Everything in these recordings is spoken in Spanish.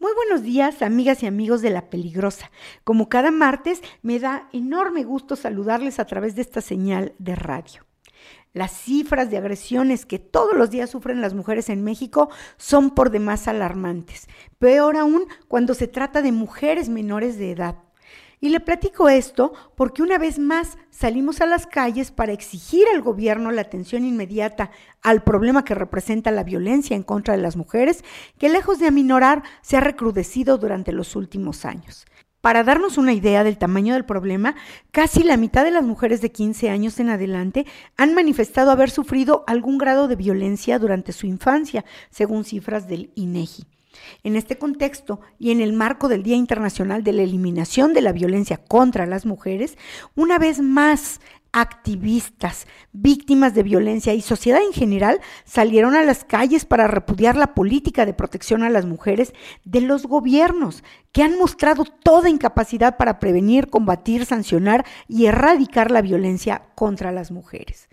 Muy buenos días, amigas y amigos de La Peligrosa. Como cada martes, me da enorme gusto saludarles a través de esta señal de radio. Las cifras de agresiones que todos los días sufren las mujeres en México son por demás alarmantes. Peor aún cuando se trata de mujeres menores de edad. Y le platico esto porque una vez más salimos a las calles para exigir al gobierno la atención inmediata al problema que representa la violencia en contra de las mujeres, que lejos de aminorar se ha recrudecido durante los últimos años. Para darnos una idea del tamaño del problema, casi la mitad de las mujeres de 15 años en adelante han manifestado haber sufrido algún grado de violencia durante su infancia, según cifras del INEGI. En este contexto y en el marco del Día Internacional de la Eliminación de la Violencia contra las Mujeres, una vez más activistas, víctimas de violencia y sociedad en general salieron a las calles para repudiar la política de protección a las mujeres de los gobiernos, que han mostrado toda incapacidad para prevenir, combatir, sancionar y erradicar la violencia contra las mujeres.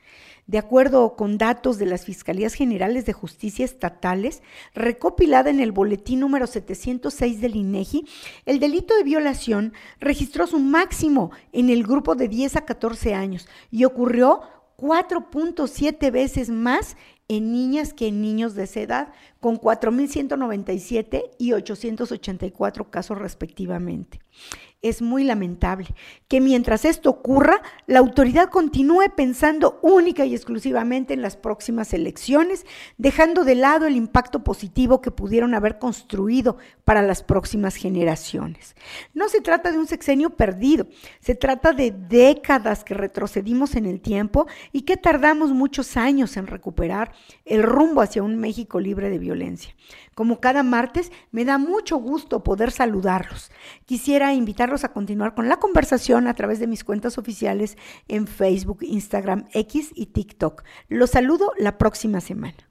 De acuerdo con datos de las Fiscalías Generales de Justicia estatales, recopilada en el boletín número 706 del INEGI, el delito de violación registró su máximo en el grupo de 10 a 14 años y ocurrió 4.7 veces más en niñas que en niños de esa edad, con 4.197 y 884 casos respectivamente. Es muy lamentable que mientras esto ocurra, la autoridad continúe pensando única y exclusivamente en las próximas elecciones, dejando de lado el impacto positivo que pudieron haber construido para las próximas generaciones. No se trata de un sexenio perdido, se trata de décadas que retrocedimos en el tiempo y que tardamos muchos años en recuperar el rumbo hacia un México libre de violencia. Como cada martes, me da mucho gusto poder saludarlos. Quisiera invitarlos a continuar con la conversación a través de mis cuentas oficiales en Facebook, Instagram, X y TikTok. Los saludo la próxima semana.